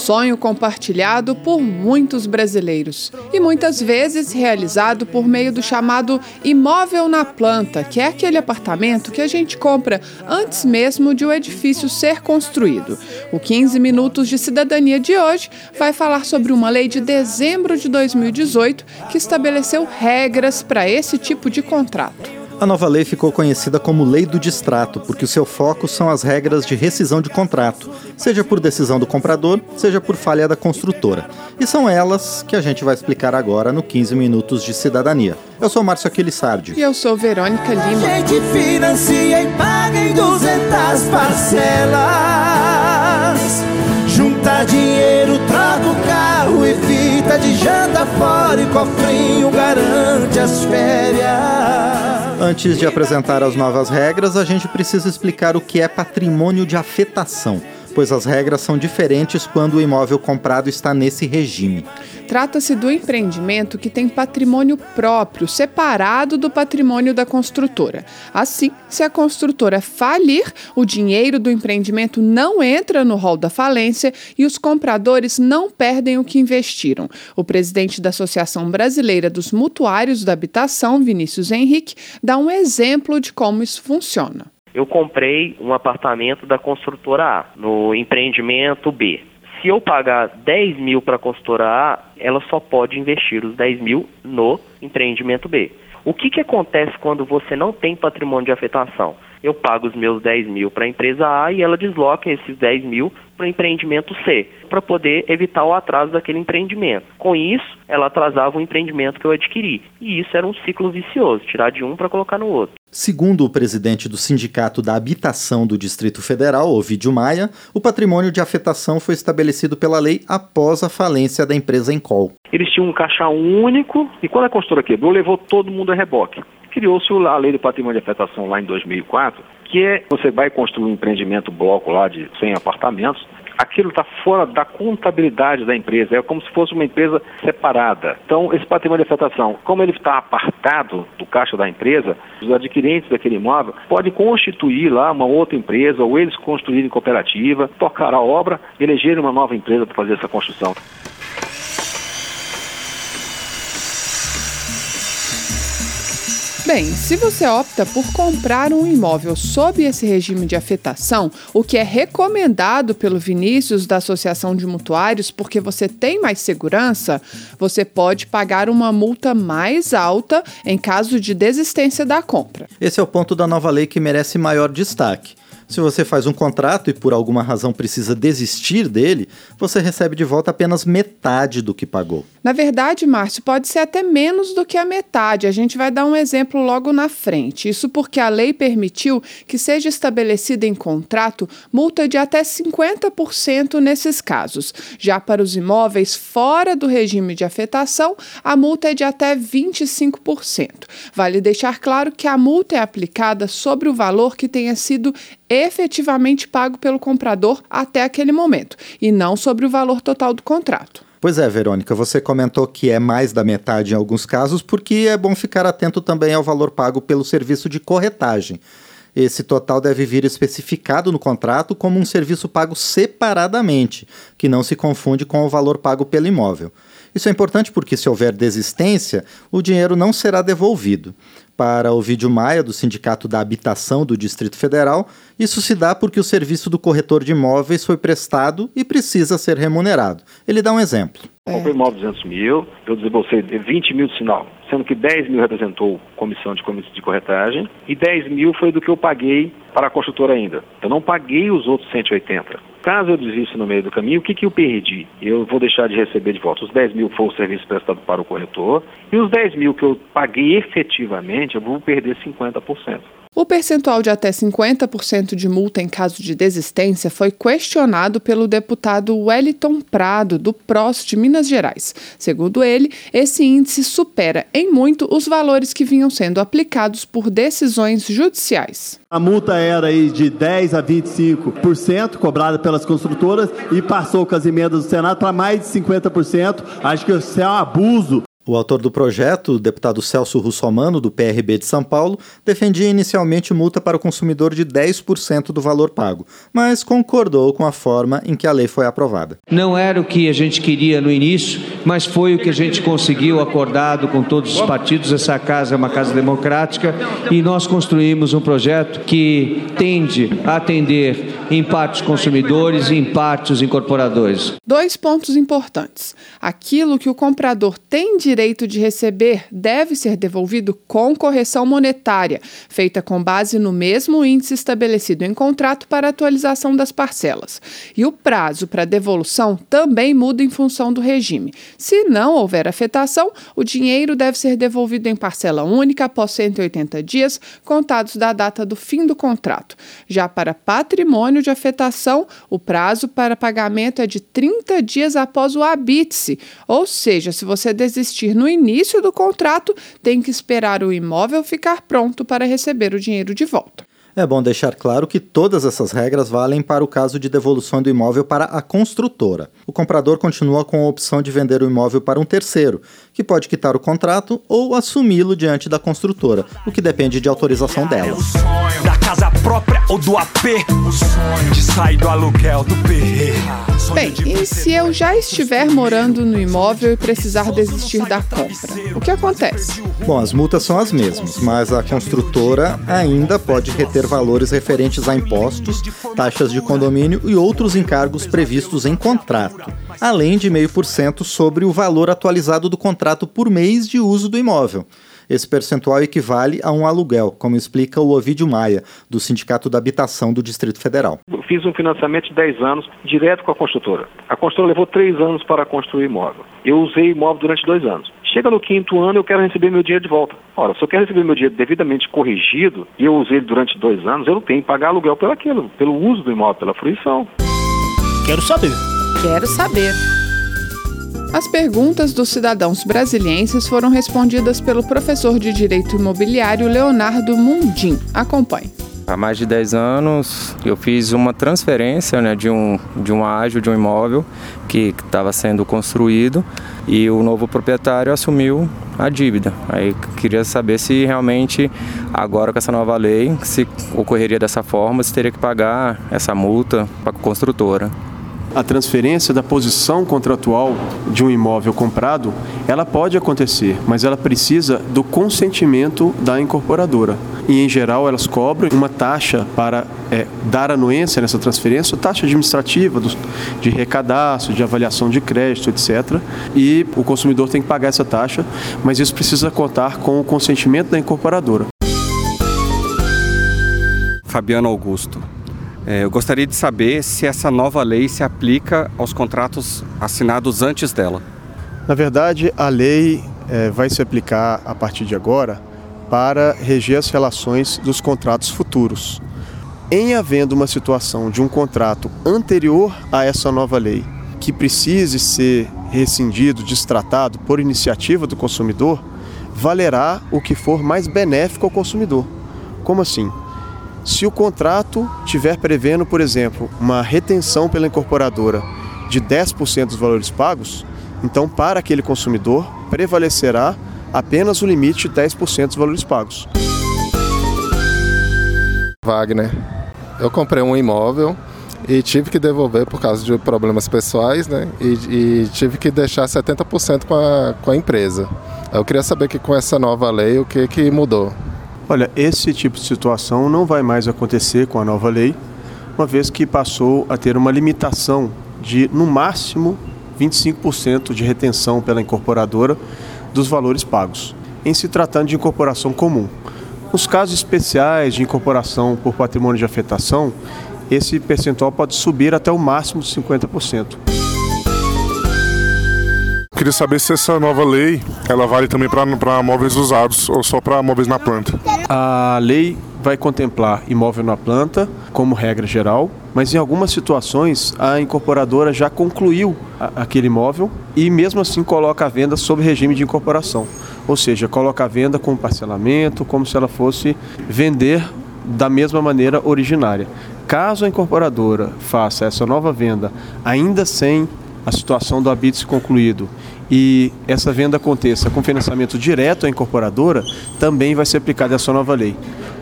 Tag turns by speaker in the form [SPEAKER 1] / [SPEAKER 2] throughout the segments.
[SPEAKER 1] sonho compartilhado por muitos brasileiros e muitas vezes realizado por meio do chamado imóvel na planta, que é aquele apartamento que a gente compra antes mesmo de o edifício ser construído. O 15 Minutos de Cidadania de hoje vai falar sobre uma lei de dezembro de 2018 que estabeleceu regras para esse tipo de contrato.
[SPEAKER 2] A nova lei ficou conhecida como Lei do Distrato, porque o seu foco são as regras de rescisão de contrato, seja por decisão do comprador, seja por falha da construtora. E são elas que a gente vai explicar agora no 15 Minutos de Cidadania. Eu sou Márcio Aquilissardi.
[SPEAKER 1] E eu sou Verônica Lima.
[SPEAKER 3] A gente financia e paga em 200 parcelas. Junta dinheiro, e fita de janta fora e cofrinho garante as férias.
[SPEAKER 2] Antes de apresentar as novas regras, a gente precisa explicar o que é patrimônio de afetação pois as regras são diferentes quando o imóvel comprado está nesse regime.
[SPEAKER 1] Trata-se do empreendimento que tem patrimônio próprio, separado do patrimônio da construtora. Assim, se a construtora falir, o dinheiro do empreendimento não entra no rol da falência e os compradores não perdem o que investiram. O presidente da Associação Brasileira dos Mutuários da Habitação, Vinícius Henrique, dá um exemplo de como isso funciona
[SPEAKER 4] eu comprei um apartamento da construtora A, no empreendimento B. Se eu pagar 10 mil para a construtora A, ela só pode investir os 10 mil no empreendimento B. O que, que acontece quando você não tem patrimônio de afetação? Eu pago os meus 10 mil para a empresa A e ela desloca esses 10 mil para o empreendimento C, para poder evitar o atraso daquele empreendimento. Com isso, ela atrasava o empreendimento que eu adquiri. E isso era um ciclo vicioso, tirar de um para colocar no outro.
[SPEAKER 2] Segundo o presidente do Sindicato da Habitação do Distrito Federal, Ovidio Maia, o patrimônio de afetação foi estabelecido pela lei após a falência da empresa Encol.
[SPEAKER 5] Eles tinham um caixa único e quando a construtora quebrou, levou todo mundo a reboque. Criou-se a lei do patrimônio de afetação lá em 2004, que é você vai construir um empreendimento bloco lá de 100 apartamentos, aquilo está fora da contabilidade da empresa, é como se fosse uma empresa separada. Então, esse patrimônio de afetação, como ele está apartado do caixa da empresa, os adquirentes daquele imóvel podem constituir lá uma outra empresa ou eles construírem cooperativa, tocar a obra, elegerem uma nova empresa para fazer essa construção.
[SPEAKER 1] Bem, se você opta por comprar um imóvel sob esse regime de afetação, o que é recomendado pelo Vinícius da Associação de Mutuários, porque você tem mais segurança, você pode pagar uma multa mais alta em caso de desistência da compra.
[SPEAKER 2] Esse é o ponto da nova lei que merece maior destaque. Se você faz um contrato e por alguma razão precisa desistir dele, você recebe de volta apenas metade do que pagou.
[SPEAKER 1] Na verdade, Márcio, pode ser até menos do que a metade. A gente vai dar um exemplo logo na frente. Isso porque a lei permitiu que seja estabelecida em contrato multa de até 50% nesses casos. Já para os imóveis fora do regime de afetação, a multa é de até 25%. Vale deixar claro que a multa é aplicada sobre o valor que tenha sido efetivamente pago pelo comprador até aquele momento, e não sobre o valor total do contrato.
[SPEAKER 2] Pois é, Verônica, você comentou que é mais da metade em alguns casos, porque é bom ficar atento também ao valor pago pelo serviço de corretagem. Esse total deve vir especificado no contrato como um serviço pago separadamente, que não se confunde com o valor pago pelo imóvel. Isso é importante porque, se houver desistência, o dinheiro não será devolvido. Para o vídeo Maia, do Sindicato da Habitação do Distrito Federal, isso se dá porque o serviço do corretor de imóveis foi prestado e precisa ser remunerado. Ele dá um exemplo.
[SPEAKER 5] Comprei imóvel 200 mil, eu desembolsei 20 mil de sinal, sendo que 10 mil representou comissão de, comissão de corretagem e 10 mil foi do que eu paguei para a construtora ainda. Eu não paguei os outros 180. Caso eu desista no meio do caminho, o que, que eu perdi? Eu vou deixar de receber de volta. Os 10 mil foi o serviço prestado para o corretor e os 10 mil que eu paguei efetivamente, eu vou perder 50%.
[SPEAKER 1] O percentual de até 50% de multa em caso de desistência foi questionado pelo deputado Wellington Prado, do PROS de Minas Gerais. Segundo ele, esse índice supera em muito os valores que vinham sendo aplicados por decisões judiciais.
[SPEAKER 6] A multa era aí de 10 a 25% cobrada pelas construtoras e passou com as emendas do Senado para mais de 50%. Acho que isso é um abuso
[SPEAKER 2] o autor do projeto, o deputado Celso Russomano, do PRB de São Paulo, defendia inicialmente multa para o consumidor de 10% do valor pago, mas concordou com a forma em que a lei foi aprovada.
[SPEAKER 7] Não era o que a gente queria no início, mas foi o que a gente conseguiu acordado com todos os partidos. Essa casa é uma casa democrática e nós construímos um projeto que tende a atender em parte os consumidores e em parte os incorporadores.
[SPEAKER 1] Dois pontos importantes. Aquilo que o comprador tem de direito de receber deve ser devolvido com correção monetária, feita com base no mesmo índice estabelecido em contrato para atualização das parcelas. E o prazo para devolução também muda em função do regime. Se não houver afetação, o dinheiro deve ser devolvido em parcela única após 180 dias, contados da data do fim do contrato. Já para patrimônio de afetação, o prazo para pagamento é de 30 dias após o habite-se, ou seja, se você desistir no início do contrato, tem que esperar o imóvel ficar pronto para receber o dinheiro de volta.
[SPEAKER 2] É bom deixar claro que todas essas regras valem para o caso de devolução do imóvel para a construtora. O comprador continua com a opção de vender o imóvel para um terceiro, que pode quitar o contrato ou assumi-lo diante da construtora, o que depende de autorização dela
[SPEAKER 8] casa própria ou do AP. O sonho de sair do aluguel do.
[SPEAKER 1] Bem, e se eu já estiver morando no imóvel e precisar desistir da compra? O que acontece?
[SPEAKER 2] Bom, as multas são as mesmas, mas a construtora ainda pode reter valores referentes a impostos, taxas de condomínio e outros encargos previstos em contrato, além de meio por cento sobre o valor atualizado do contrato por mês de uso do imóvel. Esse percentual equivale a um aluguel, como explica o Ovidio Maia, do Sindicato da Habitação do Distrito Federal.
[SPEAKER 5] Eu fiz um financiamento de 10 anos direto com a construtora. A construtora levou 3 anos para construir imóvel. Eu usei imóvel durante 2 anos. Chega no quinto ano, eu quero receber meu dinheiro de volta. Ora, se eu quero receber meu dinheiro devidamente corrigido e eu usei ele durante dois anos, eu não tenho que pagar aluguel pelo aquilo, pelo uso do imóvel, pela fruição.
[SPEAKER 9] Quero saber.
[SPEAKER 10] Quero saber.
[SPEAKER 1] As perguntas dos cidadãos brasilienses foram respondidas pelo professor de Direito Imobiliário Leonardo Mundim. Acompanhe.
[SPEAKER 11] Há mais de 10 anos eu fiz uma transferência né, de, um, de um ágio, de um imóvel que estava sendo construído e o novo proprietário assumiu a dívida. Aí queria saber se realmente agora com essa nova lei, se ocorreria dessa forma, se teria que pagar essa multa para a construtora
[SPEAKER 12] a transferência da posição contratual de um imóvel comprado, ela pode acontecer, mas ela precisa do consentimento da incorporadora. E, em geral, elas cobram uma taxa para é, dar anuência nessa transferência, taxa administrativa do, de recadastro, de avaliação de crédito, etc. E o consumidor tem que pagar essa taxa, mas isso precisa contar com o consentimento da incorporadora.
[SPEAKER 13] Fabiano Augusto. É, eu gostaria de saber se essa nova lei se aplica aos contratos assinados antes dela.
[SPEAKER 12] Na verdade, a lei é, vai se aplicar a partir de agora para reger as relações dos contratos futuros. Em havendo uma situação de um contrato anterior a essa nova lei que precise ser rescindido, destratado por iniciativa do consumidor, valerá o que for mais benéfico ao consumidor. Como assim? Se o contrato tiver prevendo, por exemplo, uma retenção pela incorporadora de 10% dos valores pagos, então para aquele consumidor prevalecerá apenas o limite de 10% dos valores pagos.
[SPEAKER 14] Wagner, eu comprei um imóvel e tive que devolver por causa de problemas pessoais, né? E, e tive que deixar 70% com a, com a empresa. Eu queria saber que com essa nova lei o que, que mudou.
[SPEAKER 12] Olha, esse tipo de situação não vai mais acontecer com a nova lei, uma vez que passou a ter uma limitação de, no máximo, 25% de retenção pela incorporadora dos valores pagos, em se tratando de incorporação comum. Nos casos especiais de incorporação por patrimônio de afetação, esse percentual pode subir até o máximo de 50%
[SPEAKER 15] queria saber se essa nova lei ela vale também para móveis usados ou só para móveis na planta.
[SPEAKER 12] A lei vai contemplar imóvel na planta, como regra geral, mas em algumas situações a incorporadora já concluiu aquele imóvel e mesmo assim coloca a venda sob regime de incorporação. Ou seja, coloca a venda com parcelamento, como se ela fosse vender da mesma maneira originária. Caso a incorporadora faça essa nova venda ainda sem a situação do habite concluído e essa venda aconteça com financiamento direto à incorporadora, também vai ser aplicada essa nova lei.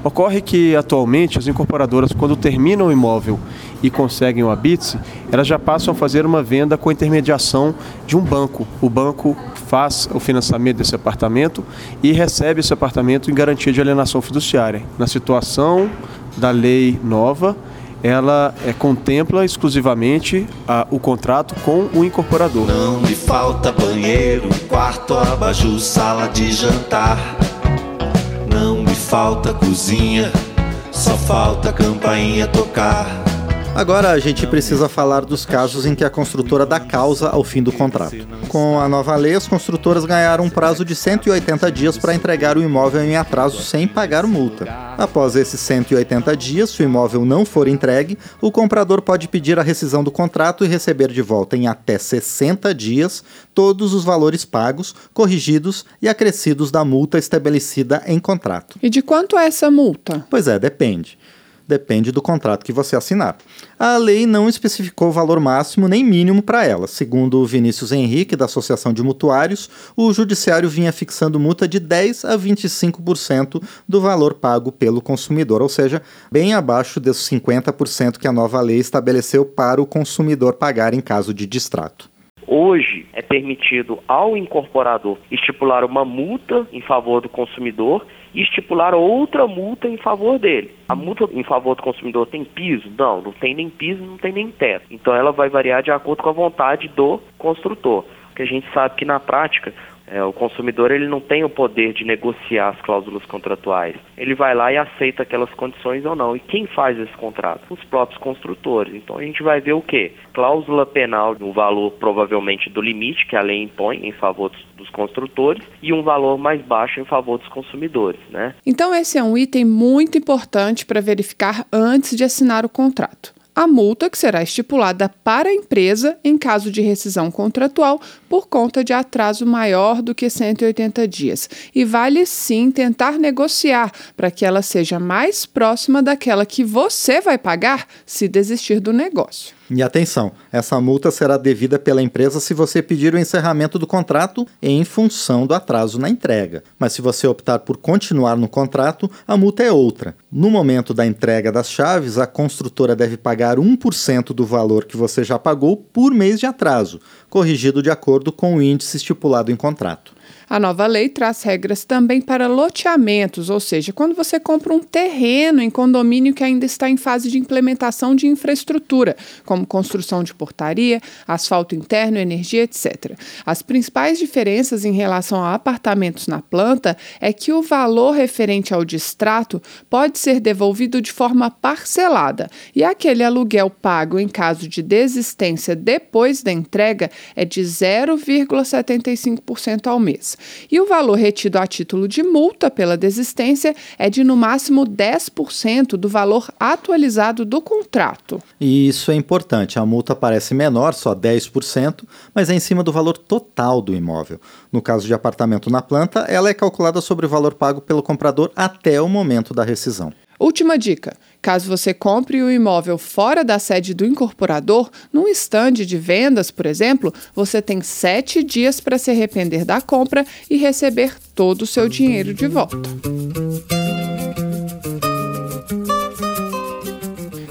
[SPEAKER 12] Ocorre que atualmente as incorporadoras, quando terminam o imóvel e conseguem o habite, elas já passam a fazer uma venda com intermediação de um banco. O banco faz o financiamento desse apartamento e recebe esse apartamento em garantia de alienação fiduciária. Na situação da lei nova, ela é, contempla exclusivamente a, o contrato com o incorporador.
[SPEAKER 3] Não me falta banheiro, quarto, abajur, sala de jantar. Não me falta cozinha, só falta campainha tocar.
[SPEAKER 2] Agora a gente precisa falar dos casos em que a construtora dá causa ao fim do contrato. Com a nova lei, as construtoras ganharam um prazo de 180 dias para entregar o imóvel em atraso sem pagar multa. Após esses 180 dias, se o imóvel não for entregue, o comprador pode pedir a rescisão do contrato e receber de volta em até 60 dias todos os valores pagos, corrigidos e acrescidos da multa estabelecida em contrato.
[SPEAKER 1] E de quanto é essa multa?
[SPEAKER 2] Pois é, depende depende do contrato que você assinar. A lei não especificou valor máximo nem mínimo para ela. Segundo Vinícius Henrique, da Associação de Mutuários, o judiciário vinha fixando multa de 10 a 25% do valor pago pelo consumidor, ou seja, bem abaixo dos 50% que a nova lei estabeleceu para o consumidor pagar em caso de distrato.
[SPEAKER 4] Hoje é permitido ao incorporador estipular uma multa em favor do consumidor e estipular outra multa em favor dele. A multa em favor do consumidor tem piso? Não, não tem nem piso, não tem nem teto. Então ela vai variar de acordo com a vontade do construtor. Porque a gente sabe que na prática é, o consumidor ele não tem o poder de negociar as cláusulas contratuais. Ele vai lá e aceita aquelas condições ou não. E quem faz esse contrato? Os próprios construtores. Então a gente vai ver o quê? Cláusula penal no valor provavelmente do limite que a lei impõe em favor dos, dos construtores e um valor mais baixo em favor dos consumidores, né?
[SPEAKER 1] Então esse é um item muito importante para verificar antes de assinar o contrato a multa que será estipulada para a empresa em caso de rescisão contratual por conta de atraso maior do que 180 dias. E vale sim tentar negociar para que ela seja mais próxima daquela que você vai pagar se desistir do negócio.
[SPEAKER 2] E atenção, essa multa será devida pela empresa se você pedir o encerramento do contrato em função do atraso na entrega. Mas se você optar por continuar no contrato, a multa é outra. No momento da entrega das chaves, a construtora deve pagar 1% do valor que você já pagou por mês de atraso, corrigido de acordo com o índice estipulado em contrato.
[SPEAKER 1] A nova lei traz regras também para loteamentos, ou seja, quando você compra um terreno em condomínio que ainda está em fase de implementação de infraestrutura, como construção de portaria, asfalto interno, energia, etc. As principais diferenças em relação a apartamentos na planta é que o valor referente ao distrato pode ser devolvido de forma parcelada e aquele aluguel pago em caso de desistência depois da entrega é de 0,75% ao mês. E o valor retido a título de multa pela desistência é de no máximo 10% do valor atualizado do contrato.
[SPEAKER 2] E isso é importante. A multa parece menor, só 10%, mas é em cima do valor total do imóvel. No caso de apartamento na planta, ela é calculada sobre o valor pago pelo comprador até o momento da rescisão.
[SPEAKER 1] Última dica: caso você compre o imóvel fora da sede do incorporador, num estande de vendas, por exemplo, você tem sete dias para se arrepender da compra e receber todo o seu dinheiro de volta.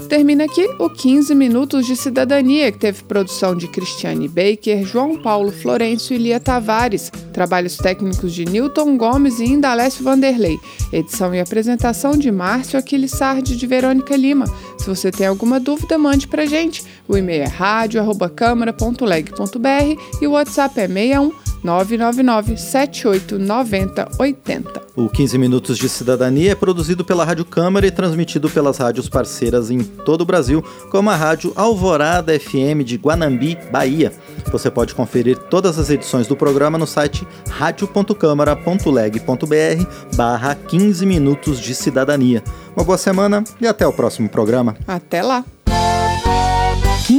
[SPEAKER 1] Termina aqui o 15 Minutos de Cidadania, que teve produção de Cristiane Baker, João Paulo Florencio e Lia Tavares, trabalhos técnicos de Newton Gomes e Indalécio Vanderlei, edição e apresentação de Márcio Aquiles de Verônica Lima. Se você tem alguma dúvida, mande pra gente. O e-mail é rádio.câmara.leg.br e o WhatsApp é 61 999 78 90 80.
[SPEAKER 2] O 15 Minutos de Cidadania é produzido pela Rádio Câmara e transmitido pelas rádios parceiras em todo o Brasil, como a Rádio Alvorada FM de Guanambi, Bahia. Você pode conferir todas as edições do programa no site radio.câmara.leg.br barra 15 Minutos de Cidadania. Uma boa semana e até o próximo programa.
[SPEAKER 1] Até lá!